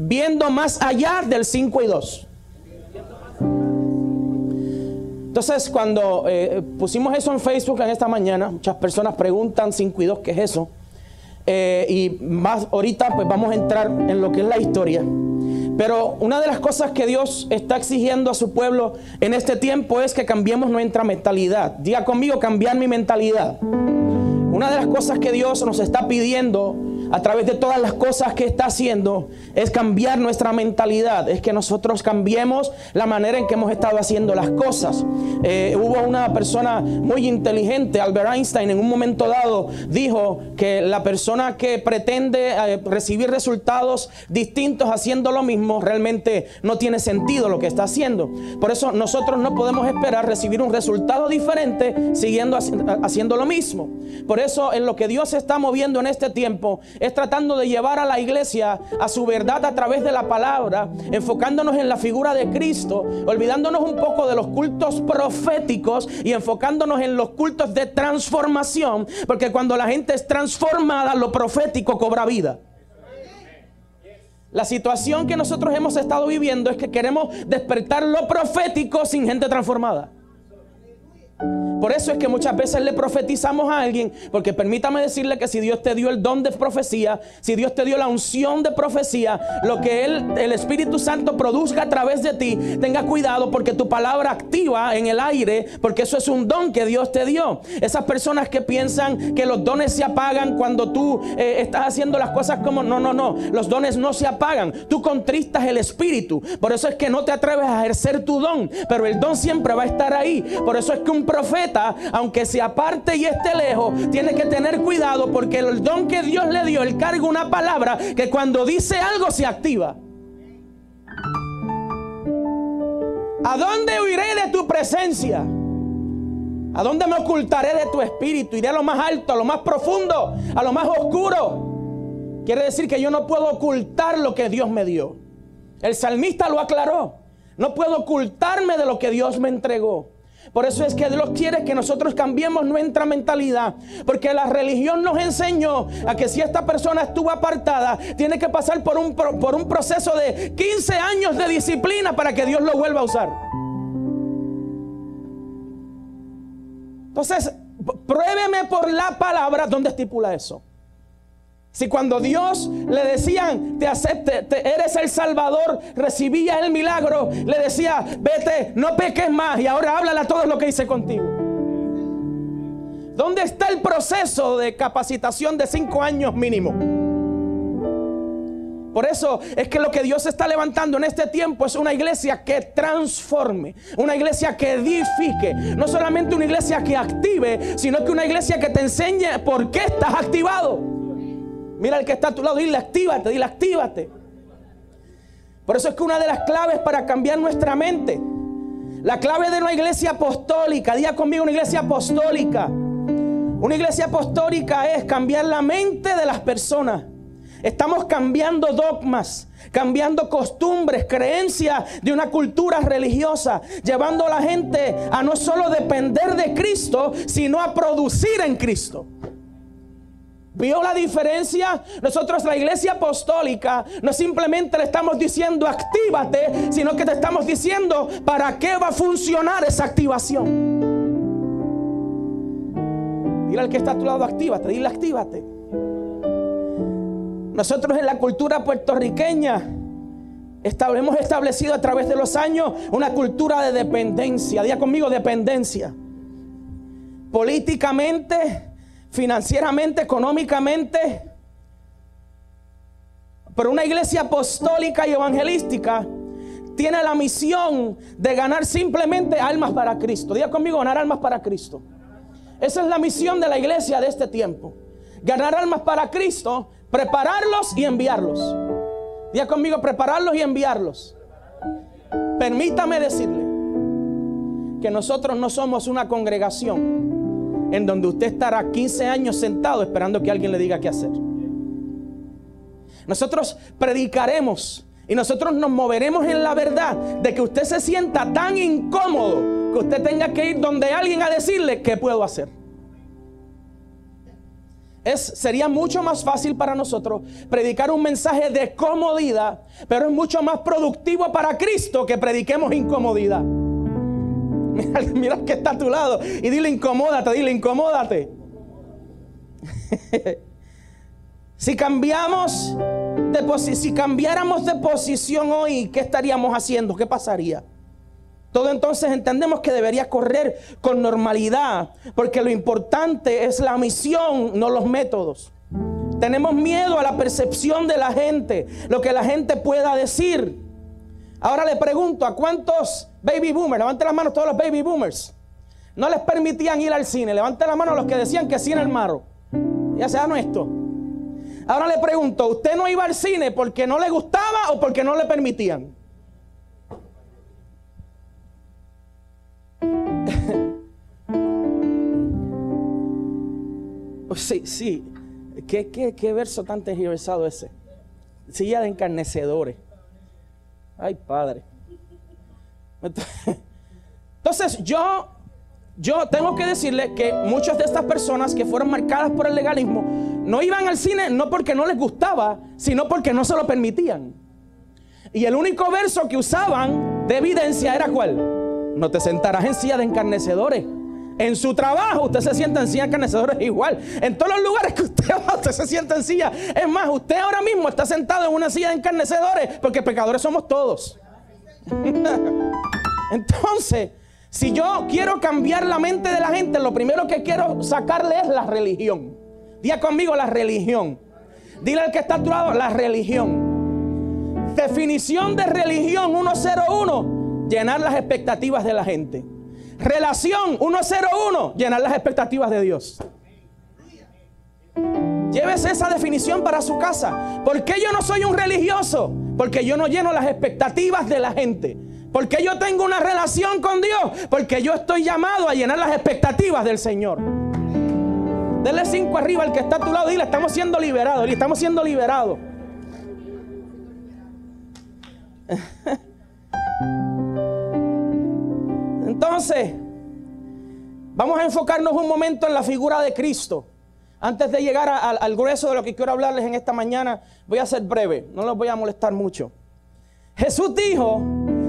viendo más allá del 5 y 2. Entonces, cuando eh, pusimos eso en Facebook en esta mañana, muchas personas preguntan 5 y 2, ¿qué es eso? Eh, y más ahorita, pues vamos a entrar en lo que es la historia. Pero una de las cosas que Dios está exigiendo a su pueblo en este tiempo es que cambiemos nuestra mentalidad. Diga conmigo, cambiar mi mentalidad. Una de las cosas que Dios nos está pidiendo a través de todas las cosas que está haciendo es cambiar nuestra mentalidad, es que nosotros cambiemos la manera en que hemos estado haciendo las cosas. Eh, hubo una persona muy inteligente, Albert Einstein, en un momento dado dijo que la persona que pretende eh, recibir resultados distintos haciendo lo mismo realmente no tiene sentido lo que está haciendo. Por eso nosotros no podemos esperar recibir un resultado diferente siguiendo haciendo lo mismo. Por eso en lo que Dios está moviendo en este tiempo es tratando de llevar a la iglesia a su verdad a través de la palabra, enfocándonos en la figura de Cristo, olvidándonos un poco de los cultos proféticos y enfocándonos en los cultos de transformación, porque cuando la gente es transformada, lo profético cobra vida. La situación que nosotros hemos estado viviendo es que queremos despertar lo profético sin gente transformada. Por eso es que muchas veces le profetizamos a alguien, porque permítame decirle que si Dios te dio el don de profecía, si Dios te dio la unción de profecía, lo que él, el Espíritu Santo produzca a través de ti, tenga cuidado porque tu palabra activa en el aire, porque eso es un don que Dios te dio. Esas personas que piensan que los dones se apagan cuando tú eh, estás haciendo las cosas como, no, no, no, los dones no se apagan, tú contristas el Espíritu, por eso es que no te atreves a ejercer tu don, pero el don siempre va a estar ahí, por eso es que un profeta aunque se aparte y esté lejos, tiene que tener cuidado porque el don que Dios le dio, él carga una palabra que cuando dice algo se activa. ¿A dónde huiré de tu presencia? ¿A dónde me ocultaré de tu espíritu? Iré a lo más alto, a lo más profundo, a lo más oscuro. Quiere decir que yo no puedo ocultar lo que Dios me dio. El salmista lo aclaró. No puedo ocultarme de lo que Dios me entregó. Por eso es que Dios quiere que nosotros cambiemos nuestra mentalidad. Porque la religión nos enseñó a que si esta persona estuvo apartada, tiene que pasar por un, por un proceso de 15 años de disciplina para que Dios lo vuelva a usar. Entonces, pruébeme por la palabra donde estipula eso. Si cuando Dios le decían, te acepte, eres el Salvador, recibías el milagro, le decía, vete, no peques más y ahora háblale a todos lo que hice contigo. ¿Dónde está el proceso de capacitación de cinco años mínimo? Por eso es que lo que Dios está levantando en este tiempo es una iglesia que transforme, una iglesia que edifique, no solamente una iglesia que active, sino que una iglesia que te enseñe por qué estás activado. Mira el que está a tu lado, dile actívate, dile actívate. Por eso es que una de las claves para cambiar nuestra mente, la clave de una iglesia apostólica, diga conmigo una iglesia apostólica. Una iglesia apostólica es cambiar la mente de las personas. Estamos cambiando dogmas, cambiando costumbres, creencias de una cultura religiosa, llevando a la gente a no solo depender de Cristo, sino a producir en Cristo. ¿Vio la diferencia? Nosotros, la iglesia apostólica, no simplemente le estamos diciendo actívate, sino que te estamos diciendo para qué va a funcionar esa activación. Dile al que está a tu lado, actívate, dile actívate. Nosotros en la cultura puertorriqueña hemos establecido a través de los años una cultura de dependencia. Día conmigo, dependencia. Políticamente, financieramente, económicamente. Pero una iglesia apostólica y evangelística tiene la misión de ganar simplemente almas para Cristo. Diga conmigo, ganar almas para Cristo. Esa es la misión de la iglesia de este tiempo. Ganar almas para Cristo, prepararlos y enviarlos. Diga conmigo, prepararlos y enviarlos. Permítame decirle que nosotros no somos una congregación en donde usted estará 15 años sentado esperando que alguien le diga qué hacer. Nosotros predicaremos y nosotros nos moveremos en la verdad de que usted se sienta tan incómodo que usted tenga que ir donde alguien a decirle qué puedo hacer. es, sería mucho más fácil para nosotros predicar un mensaje de comodidad, pero es mucho más productivo para Cristo que prediquemos incomodidad. Mira, mira que está a tu lado y dile incomódate, dile incomódate. si cambiamos de si cambiáramos de posición hoy, ¿qué estaríamos haciendo? ¿Qué pasaría? Todo entonces entendemos que debería correr con normalidad, porque lo importante es la misión, no los métodos. Tenemos miedo a la percepción de la gente, lo que la gente pueda decir. Ahora le pregunto, ¿a cuántos baby boomers? Levanten las manos todos los baby boomers. No les permitían ir al cine. Levanten la mano los que decían que sí en el maro. Ya sea nuestro. Ahora le pregunto, ¿usted no iba al cine porque no le gustaba o porque no le permitían? sí, sí. ¿Qué, qué, verso tan tergiversado ese? Silla de encarnecedores. Ay, Padre. Entonces, yo, yo tengo que decirle que muchas de estas personas que fueron marcadas por el legalismo no iban al cine no porque no les gustaba, sino porque no se lo permitían. Y el único verso que usaban de evidencia era cuál? No te sentarás en silla de encarnecedores. En su trabajo usted se sienta en silla de encarnecedores igual. En todos los lugares que usted va, usted se sienta en silla. Es más, usted ahora mismo está sentado en una silla de encarnecedores porque pecadores somos todos. Entonces, si yo quiero cambiar la mente de la gente, lo primero que quiero sacarle es la religión. Día conmigo la religión. Dile al que está a tu lado, la religión. Definición de religión 101, llenar las expectativas de la gente. Relación 101, llenar las expectativas de Dios. Llévese esa definición para su casa. ¿Por qué yo no soy un religioso? Porque yo no lleno las expectativas de la gente. Porque yo tengo una relación con Dios. Porque yo estoy llamado a llenar las expectativas del Señor. Dele cinco arriba al que está a tu lado. Dile, estamos siendo liberados. Dile, estamos siendo liberados. Entonces, vamos a enfocarnos un momento en la figura de Cristo. Antes de llegar al grueso de lo que quiero hablarles en esta mañana, voy a ser breve, no los voy a molestar mucho. Jesús dijo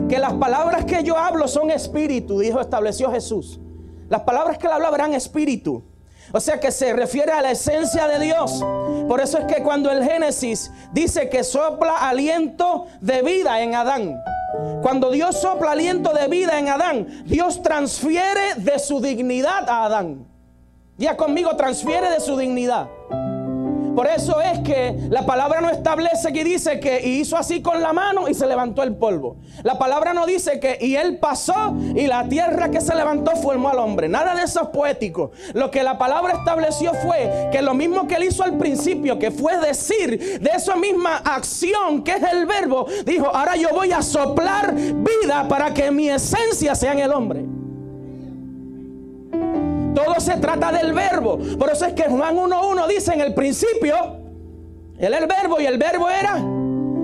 que las palabras que yo hablo son espíritu, dijo, estableció Jesús. Las palabras que él hablaba eran espíritu. O sea que se refiere a la esencia de Dios. Por eso es que cuando el Génesis dice que sopla aliento de vida en Adán. Cuando Dios sopla aliento de vida en Adán, Dios transfiere de su dignidad a Adán. Ya conmigo, transfiere de su dignidad. Por eso es que la palabra no establece que dice que hizo así con la mano y se levantó el polvo. La palabra no dice que y él pasó y la tierra que se levantó formó al hombre. Nada de eso es poético. Lo que la palabra estableció fue que lo mismo que él hizo al principio, que fue decir de esa misma acción que es el verbo, dijo, ahora yo voy a soplar vida para que mi esencia sea en el hombre. Todo se trata del verbo. Por eso es que Juan 1.1 dice en el principio, él es el verbo y el verbo era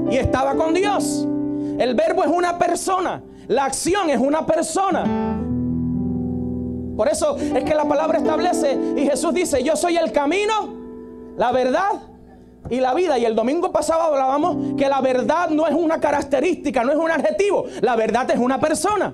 y estaba con Dios. El verbo es una persona. La acción es una persona. Por eso es que la palabra establece y Jesús dice, yo soy el camino, la verdad y la vida. Y el domingo pasado hablábamos que la verdad no es una característica, no es un adjetivo. La verdad es una persona.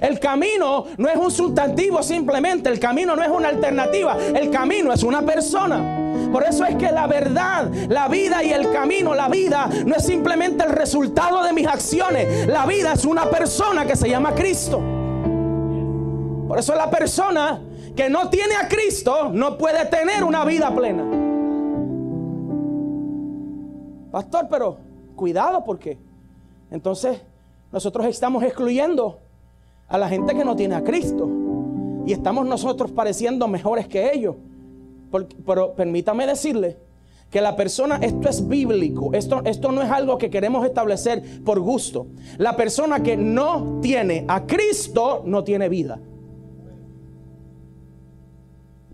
El camino no es un sustantivo simplemente, el camino no es una alternativa, el camino es una persona. Por eso es que la verdad, la vida y el camino, la vida no es simplemente el resultado de mis acciones, la vida es una persona que se llama Cristo. Por eso la persona que no tiene a Cristo no puede tener una vida plena. Pastor, pero cuidado porque entonces nosotros estamos excluyendo a la gente que no tiene a Cristo. Y estamos nosotros pareciendo mejores que ellos. pero permítame decirle que la persona, esto es bíblico, esto, esto no es algo que queremos establecer por gusto. La persona que no tiene a Cristo no tiene vida.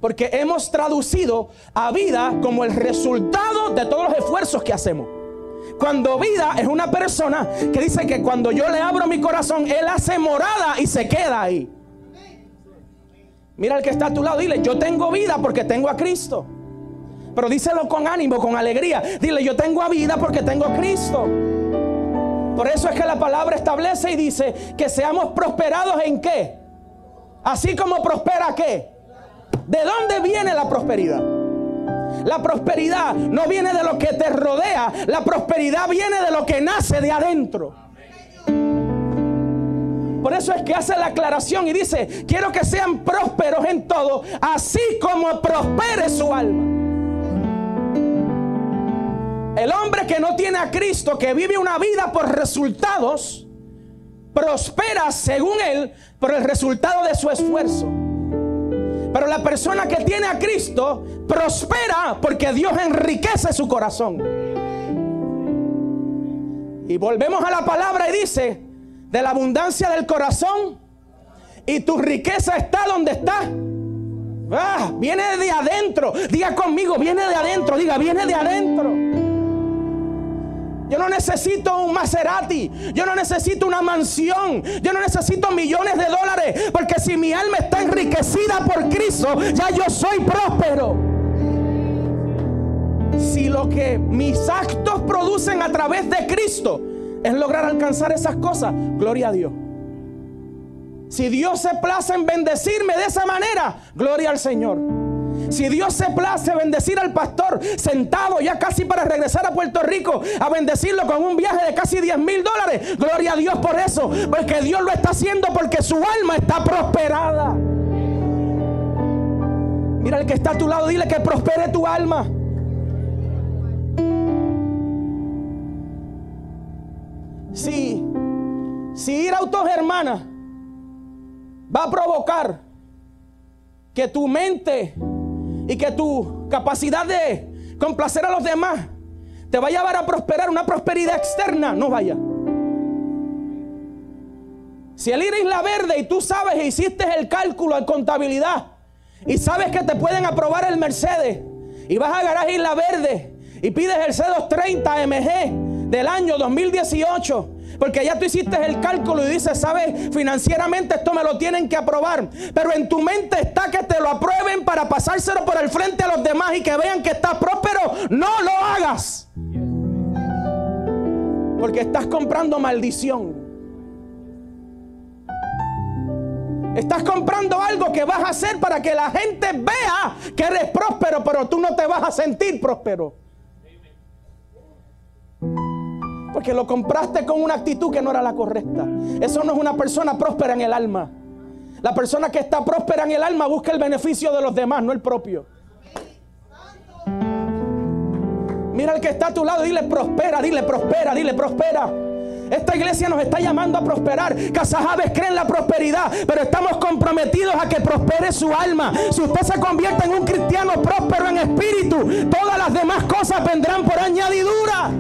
Porque hemos traducido a vida como el resultado de todos los esfuerzos que hacemos. Cuando vida es una persona que dice que cuando yo le abro mi corazón, Él hace morada y se queda ahí. Mira el que está a tu lado, dile, yo tengo vida porque tengo a Cristo. Pero díselo con ánimo, con alegría. Dile, yo tengo vida porque tengo a Cristo. Por eso es que la palabra establece y dice que seamos prosperados en qué. Así como prospera qué. ¿De dónde viene la prosperidad? La prosperidad no viene de lo que te rodea, la prosperidad viene de lo que nace de adentro. Por eso es que hace la aclaración y dice, quiero que sean prósperos en todo, así como prospere su alma. El hombre que no tiene a Cristo, que vive una vida por resultados, prospera según él por el resultado de su esfuerzo. Pero la persona que tiene a Cristo prospera porque Dios enriquece su corazón. Y volvemos a la palabra y dice, de la abundancia del corazón y tu riqueza está donde está. Ah, viene de adentro. Diga conmigo, viene de adentro. Diga, viene de adentro. Yo no necesito un Maserati. Yo no necesito una mansión. Yo no necesito millones de dólares. Porque si mi alma está enriquecida por Cristo, ya yo soy próspero. Si lo que mis actos producen a través de Cristo es lograr alcanzar esas cosas, gloria a Dios. Si Dios se place en bendecirme de esa manera, gloria al Señor. Si Dios se place bendecir al pastor sentado ya casi para regresar a Puerto Rico a bendecirlo con un viaje de casi 10 mil dólares, gloria a Dios por eso, porque Dios lo está haciendo porque su alma está prosperada. Mira el que está a tu lado, dile que prospere tu alma. Si, si ir a autos hermanas va a provocar que tu mente y que tu capacidad de complacer a los demás te va a llevar a prosperar una prosperidad externa, no vaya. Si el Iris la verde y tú sabes e hiciste el cálculo en contabilidad y sabes que te pueden aprobar el Mercedes y vas a garaje Isla Verde y pides el C230 MG del año 2018 porque ya tú hiciste el cálculo y dices, sabes, financieramente esto me lo tienen que aprobar. Pero en tu mente está que te lo aprueben para pasárselo por el frente a los demás y que vean que estás próspero. No lo hagas. Porque estás comprando maldición. Estás comprando algo que vas a hacer para que la gente vea que eres próspero, pero tú no te vas a sentir próspero. Porque lo compraste con una actitud que no era la correcta. Eso no es una persona próspera en el alma. La persona que está próspera en el alma busca el beneficio de los demás, no el propio. Mira al que está a tu lado, dile prospera, dile prospera, dile prospera. Esta iglesia nos está llamando a prosperar. Casajaves creen la prosperidad, pero estamos comprometidos a que prospere su alma. Si usted se convierte en un cristiano próspero en espíritu, todas las demás cosas vendrán por añadidura.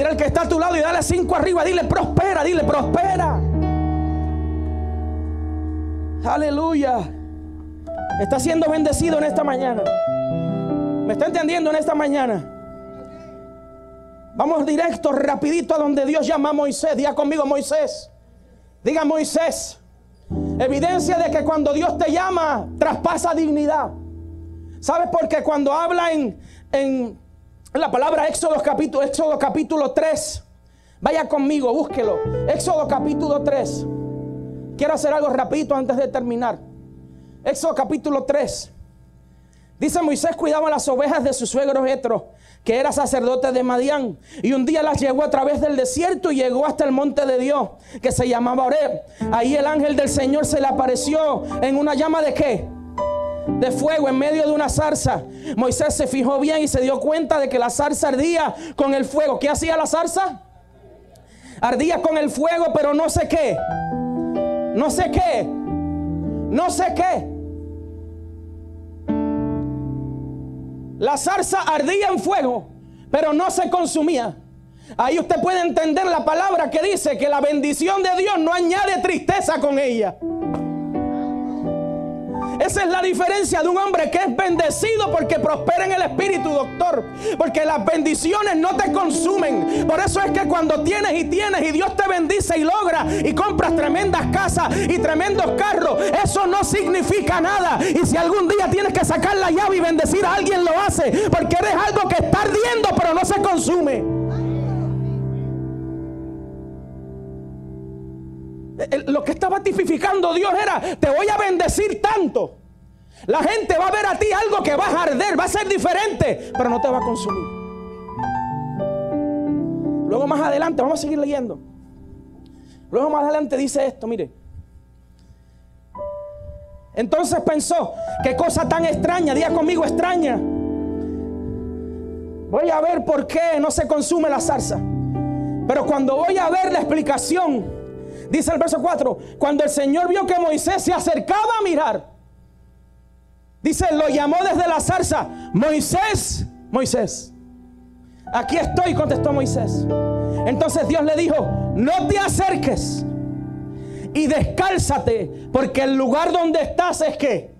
Mira el que está a tu lado y dale cinco arriba. Dile prospera, dile prospera. Aleluya. Está siendo bendecido en esta mañana. ¿Me está entendiendo en esta mañana? Vamos directo, rapidito a donde Dios llama a Moisés. Diga conmigo Moisés. Diga Moisés. Evidencia de que cuando Dios te llama, traspasa dignidad. ¿Sabes por qué? Cuando habla en, en la palabra Éxodo capítulo, Éxodo capítulo 3. Vaya conmigo, búsquelo. Éxodo capítulo 3. Quiero hacer algo rapidito antes de terminar. Éxodo capítulo 3. Dice Moisés cuidaba las ovejas de su suegro Jetro, que era sacerdote de Madián, y un día las llevó a través del desierto y llegó hasta el monte de Dios, que se llamaba Oreb. Ahí el ángel del Señor se le apareció en una llama de qué? De fuego en medio de una zarza. Moisés se fijó bien y se dio cuenta de que la zarza ardía con el fuego. ¿Qué hacía la zarza? Ardía con el fuego, pero no sé qué. No sé qué. No sé qué. La zarza ardía en fuego, pero no se consumía. Ahí usted puede entender la palabra que dice que la bendición de Dios no añade tristeza con ella. Esa es la diferencia de un hombre que es bendecido porque prospera en el espíritu, doctor. Porque las bendiciones no te consumen. Por eso es que cuando tienes y tienes y Dios te bendice y logra y compras tremendas casas y tremendos carros, eso no significa nada. Y si algún día tienes que sacar la llave y bendecir a alguien, lo hace. Porque eres algo que está ardiendo pero no se consume. Lo que estaba tipificando Dios era, te voy a bendecir tanto. La gente va a ver a ti algo que va a arder, va a ser diferente, pero no te va a consumir. Luego más adelante, vamos a seguir leyendo. Luego más adelante dice esto, mire. Entonces pensó, qué cosa tan extraña, día conmigo extraña. Voy a ver por qué no se consume la zarza. Pero cuando voy a ver la explicación, Dice el verso 4, cuando el Señor vio que Moisés se acercaba a mirar, dice, lo llamó desde la zarza, Moisés, Moisés, aquí estoy, contestó Moisés. Entonces Dios le dijo, no te acerques y descálzate, porque el lugar donde estás es que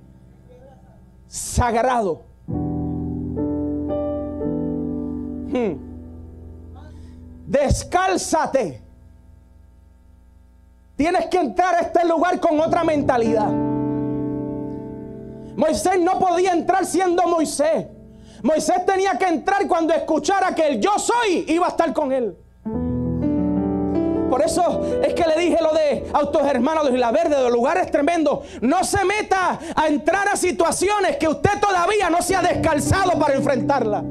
sagrado. Hmm. Descálzate. Tienes que entrar a este lugar con otra mentalidad. Moisés no podía entrar siendo Moisés. Moisés tenía que entrar cuando escuchara que el yo soy iba a estar con él. Por eso es que le dije lo de autos hermanos de la verde, de lugares tremendos. No se meta a entrar a situaciones que usted todavía no se ha descalzado para enfrentarla.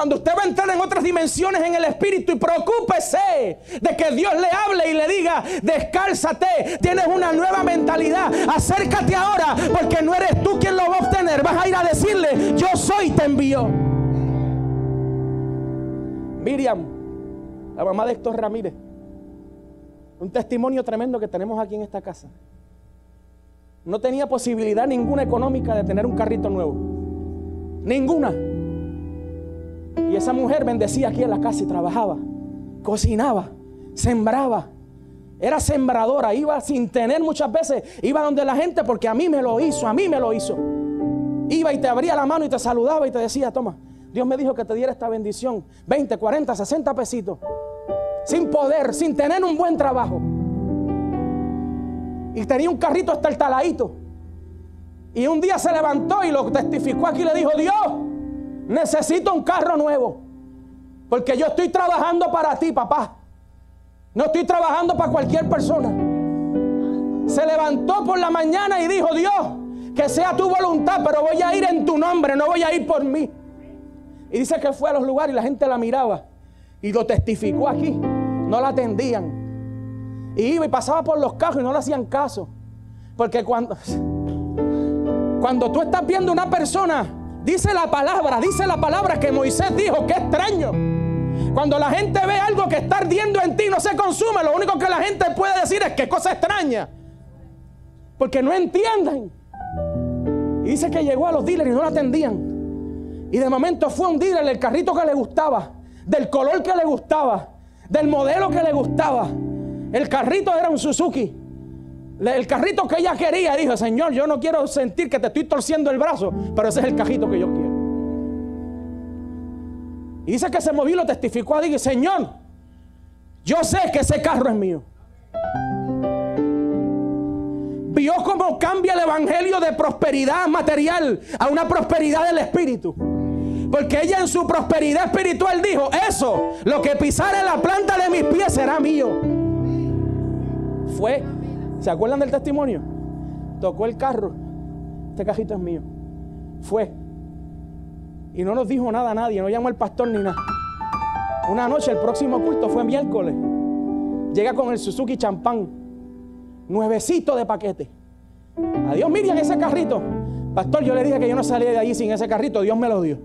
Cuando usted va a entrar en otras dimensiones en el espíritu y preocúpese de que Dios le hable y le diga, descálzate, tienes una nueva mentalidad, acércate ahora porque no eres tú quien lo va a obtener, vas a ir a decirle, yo soy, te envió. Miriam, la mamá de Héctor Ramírez, un testimonio tremendo que tenemos aquí en esta casa. No tenía posibilidad ninguna económica de tener un carrito nuevo. Ninguna. Y esa mujer bendecía aquí en la casa y trabajaba, cocinaba, sembraba. Era sembradora, iba sin tener muchas veces, iba donde la gente porque a mí me lo hizo, a mí me lo hizo. Iba y te abría la mano y te saludaba y te decía, toma, Dios me dijo que te diera esta bendición, 20, 40, 60 pesitos, sin poder, sin tener un buen trabajo. Y tenía un carrito hasta el taladito. Y un día se levantó y lo testificó aquí y le dijo, Dios, necesito un carro nuevo. Porque yo estoy trabajando para ti, papá. No estoy trabajando para cualquier persona. Se levantó por la mañana y dijo, Dios, que sea tu voluntad, pero voy a ir en tu nombre, no voy a ir por mí. Y dice que fue a los lugares y la gente la miraba. Y lo testificó aquí. No la atendían. Y iba y pasaba por los cajos y no le hacían caso. Porque cuando, cuando tú estás viendo una persona Dice la palabra, dice la palabra que Moisés dijo, que extraño. Cuando la gente ve algo que está ardiendo en ti, no se consume, lo único que la gente puede decir es que cosa extraña. Porque no entienden. Y dice que llegó a los dealers y no lo atendían. Y de momento fue un dealer del carrito que le gustaba, del color que le gustaba, del modelo que le gustaba. El carrito era un Suzuki. El carrito que ella quería, dijo, Señor, yo no quiero sentir que te estoy torciendo el brazo, pero ese es el cajito que yo quiero. Y dice que se movió y lo testificó Dios, Señor, yo sé que ese carro es mío. Vio cómo cambia el evangelio de prosperidad material a una prosperidad del espíritu. Porque ella en su prosperidad espiritual dijo, eso, lo que pisara en la planta de mis pies será mío. Fue ¿Se acuerdan del testimonio? Tocó el carro. Este cajito es mío. Fue. Y no nos dijo nada a nadie. No llamó al pastor ni nada. Una noche, el próximo culto fue miércoles. Llega con el Suzuki champán. Nuevecito de paquete. Adiós, Miriam, ese carrito. Pastor, yo le dije que yo no salía de allí sin ese carrito. Dios me lo dio.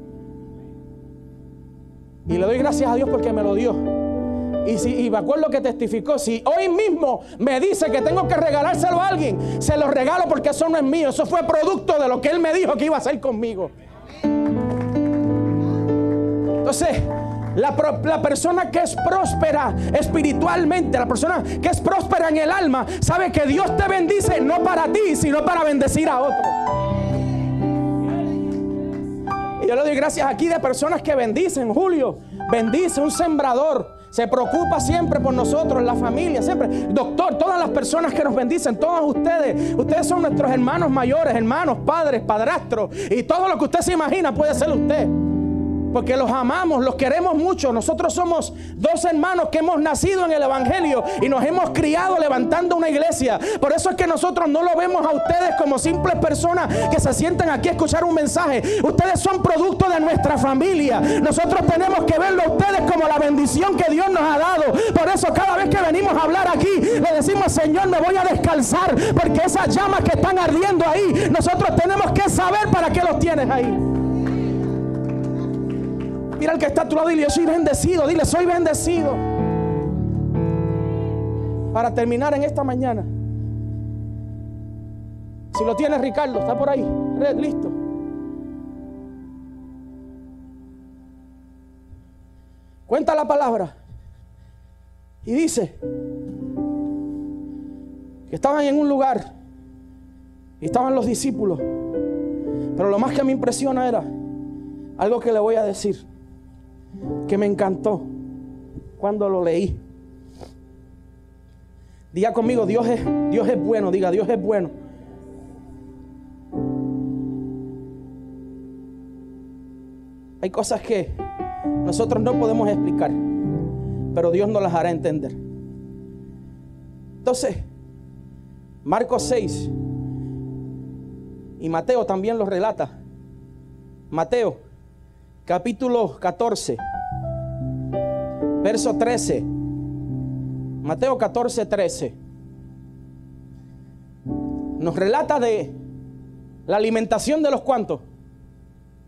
Y le doy gracias a Dios porque me lo dio. Y, si, me acuerdo que testificó, si hoy mismo me dice que tengo que regalárselo a alguien, se lo regalo porque eso no es mío, eso fue producto de lo que él me dijo que iba a hacer conmigo. Entonces, La, la, persona que es próspera espiritualmente, la persona que es próspera en el alma, sabe que Dios te bendice no para ti, sino para bendecir a otro. Y yo le doy gracias aquí de personas que bendicen. Julio, bendice un sembrador. Se preocupa siempre por nosotros, la familia, siempre. Doctor, todas las personas que nos bendicen, todos ustedes, ustedes son nuestros hermanos mayores, hermanos, padres, padrastros. Y todo lo que usted se imagina puede ser usted porque los amamos, los queremos mucho. Nosotros somos dos hermanos que hemos nacido en el Evangelio y nos hemos criado levantando una iglesia. Por eso es que nosotros no lo vemos a ustedes como simples personas que se sientan aquí a escuchar un mensaje. Ustedes son producto de nuestra familia. Nosotros tenemos que verlo a ustedes como la bendición que Dios nos ha dado. Por eso cada vez que venimos a hablar aquí, le decimos, Señor, me voy a descalzar, porque esas llamas que están ardiendo ahí, nosotros tenemos que saber para qué los tienes ahí. Mira al que está a tu lado y dile, yo soy bendecido. Dile, soy bendecido. Para terminar en esta mañana. Si lo tienes, Ricardo, está por ahí. Listo. Cuenta la palabra. Y dice que estaban en un lugar y estaban los discípulos. Pero lo más que me impresiona era algo que le voy a decir que me encantó cuando lo leí. Diga conmigo, Dios es, Dios es bueno, diga, Dios es bueno. Hay cosas que nosotros no podemos explicar, pero Dios nos las hará entender. Entonces, Marcos 6 y Mateo también lo relata. Mateo capítulo 14, verso 13. Mateo 14, 13. Nos relata de la alimentación de los cuantos.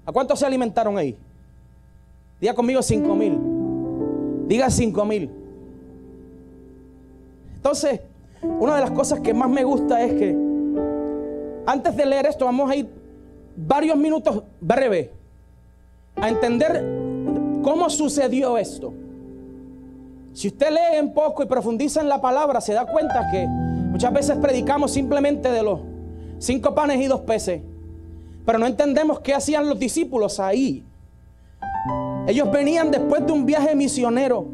¿A cuántos se alimentaron ahí? Diga conmigo cinco mil. Diga cinco mil. Entonces, una de las cosas que más me gusta es que antes de leer esto vamos a ir varios minutos breves a entender cómo sucedió esto. Si usted lee un poco y profundiza en la palabra, se da cuenta que muchas veces predicamos simplemente de los cinco panes y dos peces, pero no entendemos qué hacían los discípulos ahí. Ellos venían después de un viaje misionero,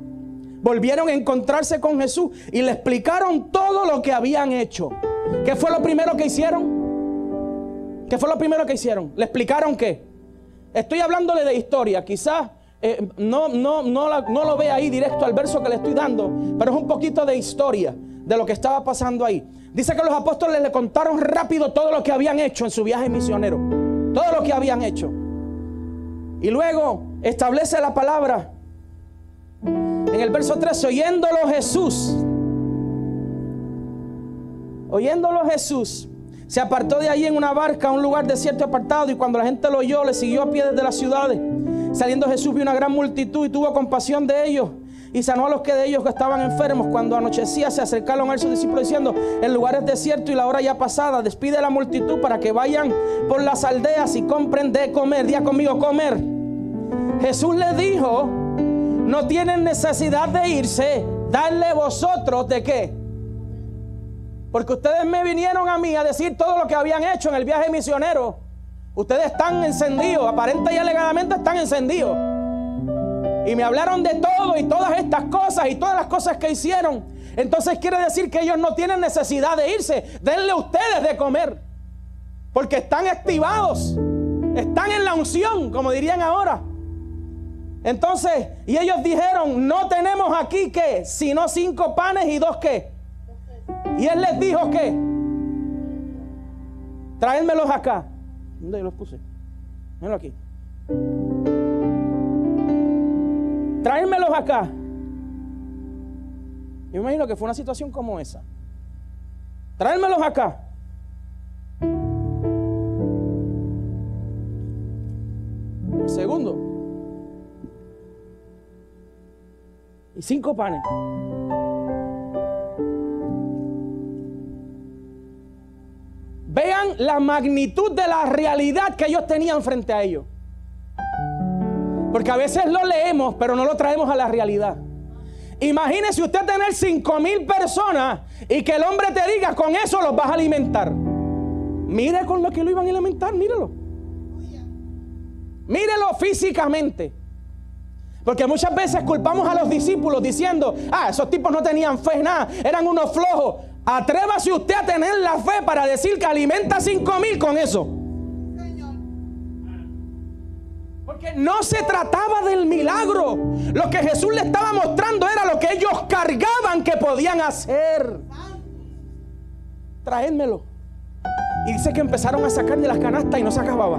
volvieron a encontrarse con Jesús y le explicaron todo lo que habían hecho. ¿Qué fue lo primero que hicieron? ¿Qué fue lo primero que hicieron? ¿Le explicaron qué? Estoy hablándole de historia, quizás eh, no, no, no, no lo ve ahí directo al verso que le estoy dando, pero es un poquito de historia de lo que estaba pasando ahí. Dice que los apóstoles le contaron rápido todo lo que habían hecho en su viaje misionero, todo lo que habían hecho. Y luego establece la palabra en el verso 13, oyéndolo Jesús, oyéndolo Jesús, se apartó de allí en una barca a un lugar desierto apartado y cuando la gente lo oyó le siguió a pie desde las ciudades. Saliendo Jesús vio una gran multitud y tuvo compasión de ellos y sanó a los que de ellos que estaban enfermos. Cuando anochecía se acercaron a sus discípulos diciendo, el lugar es desierto y la hora ya pasada, despide a la multitud para que vayan por las aldeas y compren de comer. Día conmigo, comer. Jesús le dijo, no tienen necesidad de irse, darle vosotros de qué? Porque ustedes me vinieron a mí a decir todo lo que habían hecho en el viaje misionero. Ustedes están encendidos, aparente y alegadamente están encendidos. Y me hablaron de todo y todas estas cosas y todas las cosas que hicieron. Entonces quiere decir que ellos no tienen necesidad de irse. Denle ustedes de comer. Porque están activados. Están en la unción, como dirían ahora. Entonces, y ellos dijeron, no tenemos aquí que, sino cinco panes y dos que y él les dijo que, traédmelos acá. ¿Dónde los puse? Míralo aquí. Traédmelos acá. Yo me imagino que fue una situación como esa. Traédmelos acá. El segundo. Y cinco panes. La magnitud de la realidad que ellos tenían frente a ellos. Porque a veces lo leemos, pero no lo traemos a la realidad. Imagínese usted tener cinco mil personas y que el hombre te diga, con eso los vas a alimentar. Mire con lo que lo iban a alimentar, mírelo. Mírelo físicamente. Porque muchas veces culpamos a los discípulos diciendo, ah, esos tipos no tenían fe, nada, eran unos flojos. Atrévase usted a tener la fe para decir que alimenta cinco mil con eso. Porque no se trataba del milagro. Lo que Jesús le estaba mostrando era lo que ellos cargaban que podían hacer. Traédmelo. Y dice que empezaron a sacar de las canastas y no se acababa.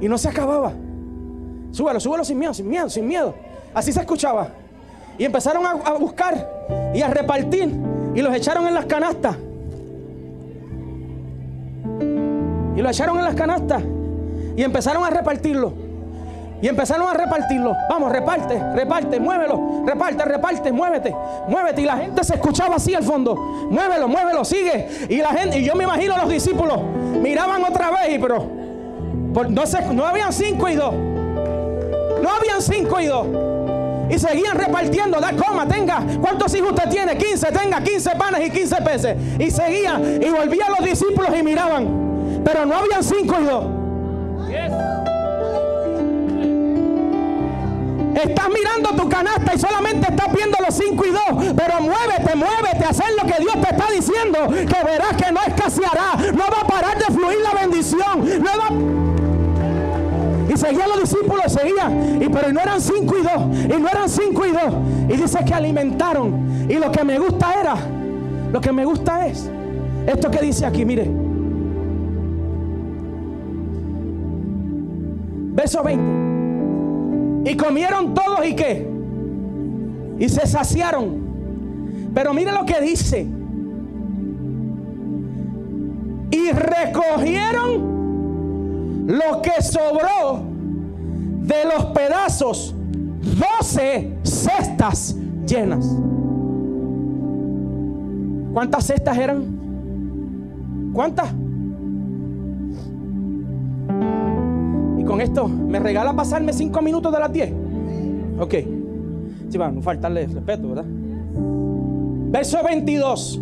Y no se acababa. Súbalo, súbalo sin miedo, sin miedo, sin miedo. Así se escuchaba. Y empezaron a, buscar y a repartir. Y los echaron en las canastas. Y lo echaron en las canastas. Y empezaron a repartirlo. Y empezaron a repartirlo. Vamos, reparte, reparte, muévelo, reparte, reparte, muévete, muévete. Y la gente se escuchaba así al fondo. Muévelo, muévelo, sigue. Y la gente, y yo me imagino los discípulos miraban otra vez, y pero no, sé, no habían cinco y dos. No habían cinco y dos. Y seguían repartiendo, da coma, tenga. ¿Cuántos hijos usted tiene? 15, tenga 15 panes y 15 peces. Y seguían. Y volvían los discípulos y miraban. Pero no habían cinco y dos. Estás mirando tu canasta y solamente estás viendo los cinco y dos. Pero muévete, muévete, hacer lo que Dios te está diciendo. Que verás que no escaseará. No va a parar de fluir la bendición. Y seguían los discípulos, seguían. Pero no eran cinco y dos. Y no eran cinco y dos. Y dice que alimentaron. Y lo que me gusta era. Lo que me gusta es. Esto que dice aquí, mire. Verso 20. Y comieron todos y qué. Y se saciaron. Pero mire lo que dice. Y recogieron lo que sobró de los pedazos. Doce cestas llenas. ¿Cuántas cestas eran? ¿Cuántas? con esto, ¿me regala pasarme cinco minutos de las 10? Ok. Sí, va, no faltarle respeto, ¿verdad? Verso 22.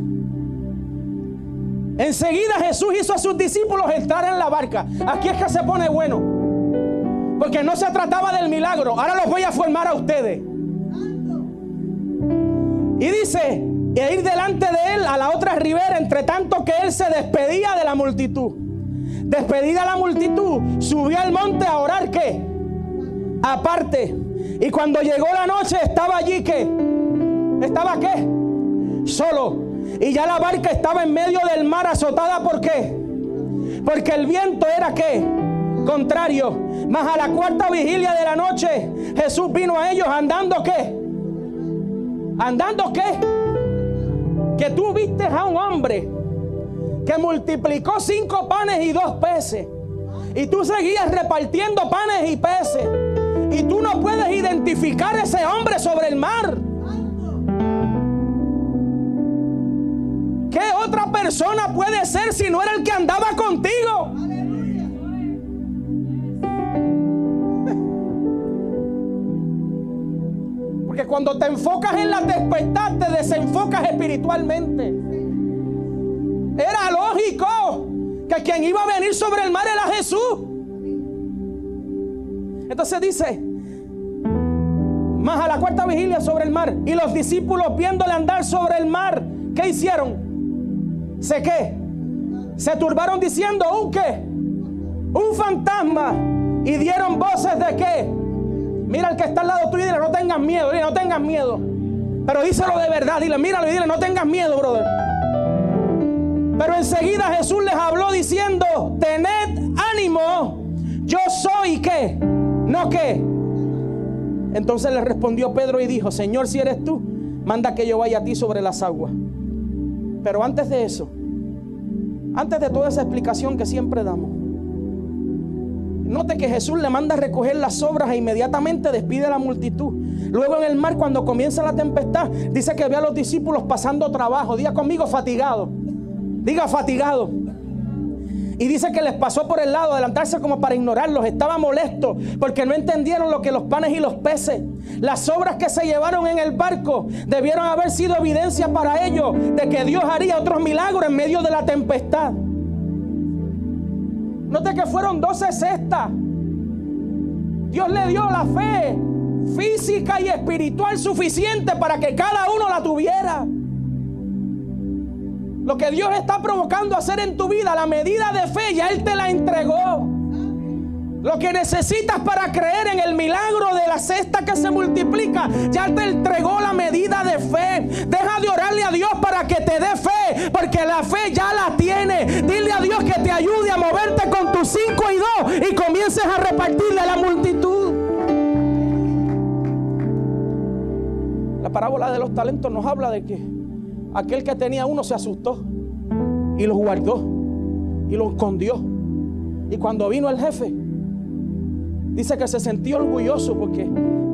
Enseguida Jesús hizo a sus discípulos entrar en la barca. Aquí es que se pone bueno. Porque no se trataba del milagro. Ahora los voy a formar a ustedes. Y dice, e ir delante de él a la otra ribera, entre tanto que él se despedía de la multitud. Despedida la multitud, subió al monte a orar qué? Aparte. Y cuando llegó la noche estaba allí qué? ¿Estaba qué? Solo. Y ya la barca estaba en medio del mar azotada por qué? Porque el viento era qué? Contrario. Mas a la cuarta vigilia de la noche Jesús vino a ellos andando qué? Andando qué? Que tú viste a un hombre que multiplicó cinco panes y dos peces. Y tú seguías repartiendo panes y peces. Y tú no puedes identificar ese hombre sobre el mar. ¿Qué otra persona puede ser si no era el que andaba contigo? Cuando te enfocas en la tempestad, te desenfocas espiritualmente. Era lógico que quien iba a venir sobre el mar era Jesús. Entonces dice, más a la cuarta vigilia sobre el mar. Y los discípulos viéndole andar sobre el mar, ¿qué hicieron? ¿Se qué? Se turbaron diciendo, ¿un qué? Un fantasma. Y dieron voces de qué? Mira al que está al lado tuyo y dile, no tengas miedo, dile, no tengas miedo. Pero díselo de verdad, dile, míralo y dile, no tengas miedo, brother. Pero enseguida Jesús les habló diciendo, tened ánimo, yo soy qué, no qué. Entonces le respondió Pedro y dijo, Señor, si eres tú, manda que yo vaya a ti sobre las aguas. Pero antes de eso, antes de toda esa explicación que siempre damos, note que Jesús le manda recoger las obras e inmediatamente despide a la multitud. Luego en el mar, cuando comienza la tempestad, dice que ve a los discípulos pasando trabajo, día conmigo fatigado. Diga fatigado. Y dice que les pasó por el lado, adelantarse como para ignorarlos. Estaba molesto porque no entendieron lo que los panes y los peces, las obras que se llevaron en el barco, debieron haber sido evidencia para ellos de que Dios haría otros milagros en medio de la tempestad. Note que fueron 12 cestas. Dios le dio la fe física y espiritual suficiente para que cada uno la tuviera. Lo que Dios está provocando a hacer en tu vida, la medida de fe, ya Él te la entregó. Lo que necesitas para creer en el milagro de la cesta que se multiplica, ya te entregó la medida de fe. Deja de orarle a Dios para que te dé fe, porque la fe ya la tiene. Dile a Dios que te ayude a moverte con tus cinco y dos y comiences a repartirle a la multitud. La parábola de los talentos nos habla de que aquel que tenía uno se asustó y lo guardó y lo escondió. Y cuando vino el jefe, Dice que se sentía orgulloso porque,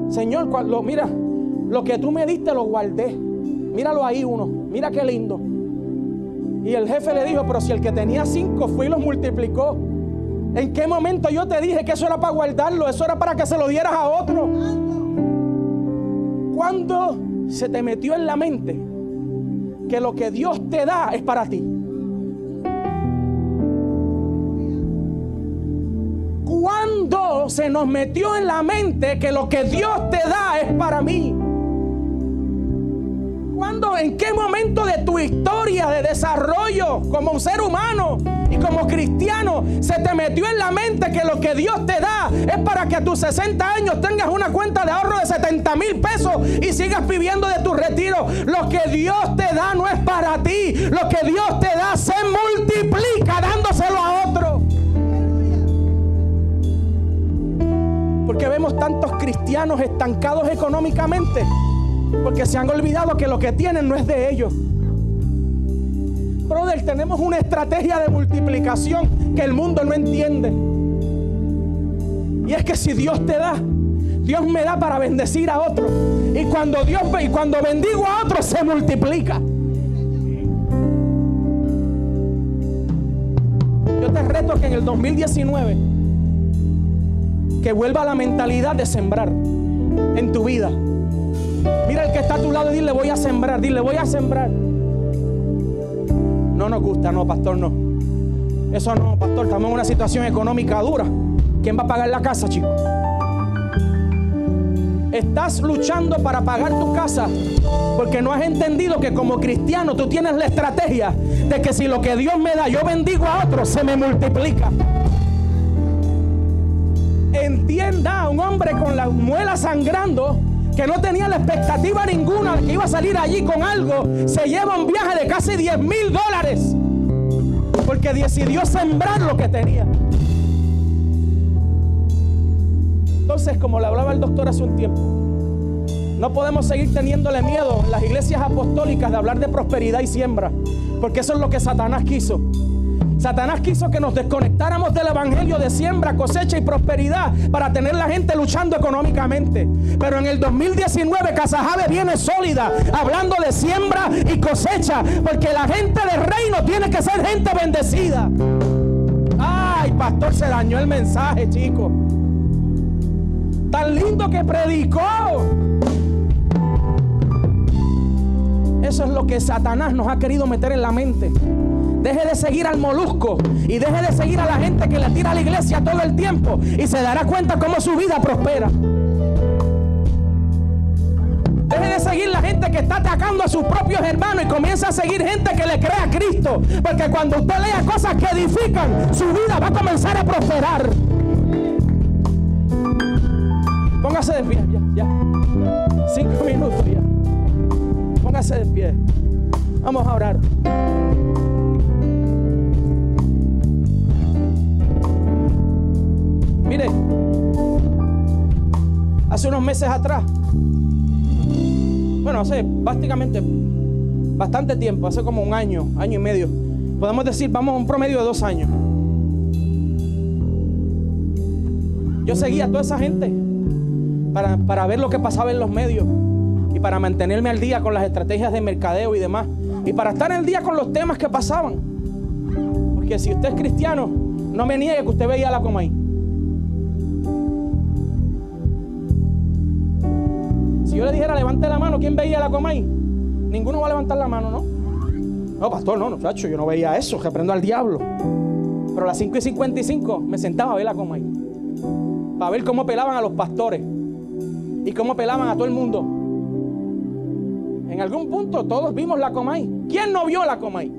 Señor, cuando, mira, lo que tú me diste lo guardé. Míralo ahí uno, mira qué lindo. Y el jefe le dijo, pero si el que tenía cinco fue y los multiplicó, ¿en qué momento yo te dije que eso era para guardarlo? Eso era para que se lo dieras a otro. ¿Cuándo se te metió en la mente que lo que Dios te da es para ti? Se nos metió en la mente que lo que Dios te da es para mí? ¿Cuándo, en qué momento de tu historia de desarrollo como un ser humano y como cristiano se te metió en la mente que lo que Dios te da es para que a tus 60 años tengas una cuenta de ahorro de 70 mil pesos y sigas viviendo de tu retiro? Lo que Dios te da no es para ti. Lo que Dios te da se multiplica dándoselo a otro. Porque vemos tantos cristianos estancados económicamente. Porque se han olvidado que lo que tienen no es de ellos. Brother, tenemos una estrategia de multiplicación que el mundo no entiende. Y es que si Dios te da, Dios me da para bendecir a otros. Y cuando Dios y cuando bendigo a otros se multiplica. Yo te reto que en el 2019 que vuelva la mentalidad de sembrar en tu vida. Mira el que está a tu lado y dile voy a sembrar, dile voy a sembrar. No nos gusta, no, pastor, no. Eso no, pastor, estamos en una situación económica dura. ¿Quién va a pagar la casa, chico? Estás luchando para pagar tu casa porque no has entendido que como cristiano tú tienes la estrategia de que si lo que Dios me da yo bendigo a otros, se me multiplica entienda un hombre con la muela sangrando que no tenía la expectativa ninguna de que iba a salir allí con algo, se lleva un viaje de casi 10 mil dólares porque decidió sembrar lo que tenía. Entonces, como le hablaba el doctor hace un tiempo, no podemos seguir teniéndole miedo en las iglesias apostólicas de hablar de prosperidad y siembra, porque eso es lo que Satanás quiso. Satanás quiso que nos desconectáramos del evangelio de siembra, cosecha y prosperidad para tener la gente luchando económicamente. Pero en el 2019 Casajave viene sólida, hablando de siembra y cosecha, porque la gente del reino tiene que ser gente bendecida. Ay, pastor, se dañó el mensaje, chico. Tan lindo que predicó. Eso es lo que Satanás nos ha querido meter en la mente. Deje de seguir al molusco y deje de seguir a la gente que le tira a la iglesia todo el tiempo y se dará cuenta cómo su vida prospera. Deje de seguir la gente que está atacando a sus propios hermanos y comienza a seguir gente que le cree a Cristo. Porque cuando usted lea cosas que edifican, su vida va a comenzar a prosperar. Póngase de pie, ya, ya. Cinco minutos ya. Póngase de pie. Vamos a orar. Mire, hace unos meses atrás, bueno, hace básicamente bastante tiempo, hace como un año, año y medio, podemos decir, vamos a un promedio de dos años. Yo seguía a toda esa gente para, para ver lo que pasaba en los medios y para mantenerme al día con las estrategias de mercadeo y demás y para estar al día con los temas que pasaban que si usted es cristiano, no me niegue que usted veía la Comay. Si yo le dijera levante la mano, ¿quién veía la Comay? Ninguno va a levantar la mano, ¿no? No, pastor, no, muchacho, yo no veía eso, reprendo al diablo. Pero a las 5 y 55 me sentaba a ver la Comay. Para ver cómo pelaban a los pastores y cómo pelaban a todo el mundo. En algún punto todos vimos la Comay. ¿Quién no vio la Comay?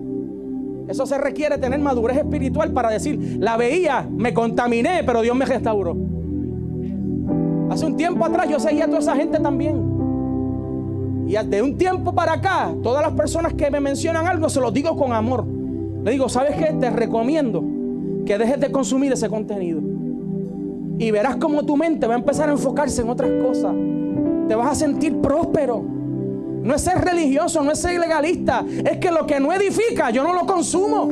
Eso se requiere tener madurez espiritual para decir, la veía, me contaminé, pero Dios me restauró. Hace un tiempo atrás yo seguía a toda esa gente también. Y de un tiempo para acá, todas las personas que me mencionan algo, se lo digo con amor. Le digo, ¿sabes qué? Te recomiendo que dejes de consumir ese contenido. Y verás cómo tu mente va a empezar a enfocarse en otras cosas. Te vas a sentir próspero. No es ser religioso, no es ser legalista. Es que lo que no edifica, yo no lo consumo.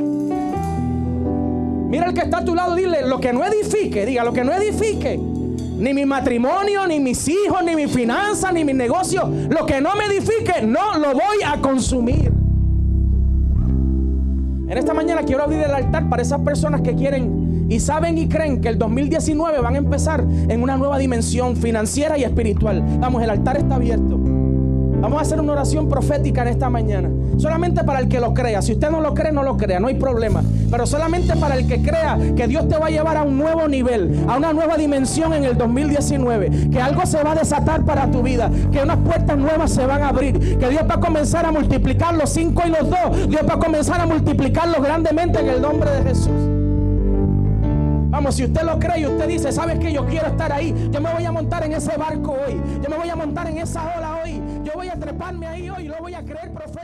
Mira el que está a tu lado, dile, lo que no edifique, diga, lo que no edifique, ni mi matrimonio, ni mis hijos, ni mi finanzas, ni mi negocio. Lo que no me edifique, no lo voy a consumir. En esta mañana quiero abrir el altar para esas personas que quieren y saben y creen que el 2019 van a empezar en una nueva dimensión financiera y espiritual. Vamos, el altar está abierto. Vamos a hacer una oración profética en esta mañana. Solamente para el que lo crea. Si usted no lo cree, no lo crea, no hay problema. Pero solamente para el que crea que Dios te va a llevar a un nuevo nivel, a una nueva dimensión en el 2019. Que algo se va a desatar para tu vida. Que unas puertas nuevas se van a abrir. Que Dios va a comenzar a multiplicar los cinco y los dos. Dios va a comenzar a multiplicarlos grandemente en el nombre de Jesús. Vamos, si usted lo cree y usted dice, ¿sabes que Yo quiero estar ahí. Yo me voy a montar en ese barco hoy. Yo me voy a montar en esa ola hoy. Yo voy a treparme ahí hoy y lo voy a creer proféticamente.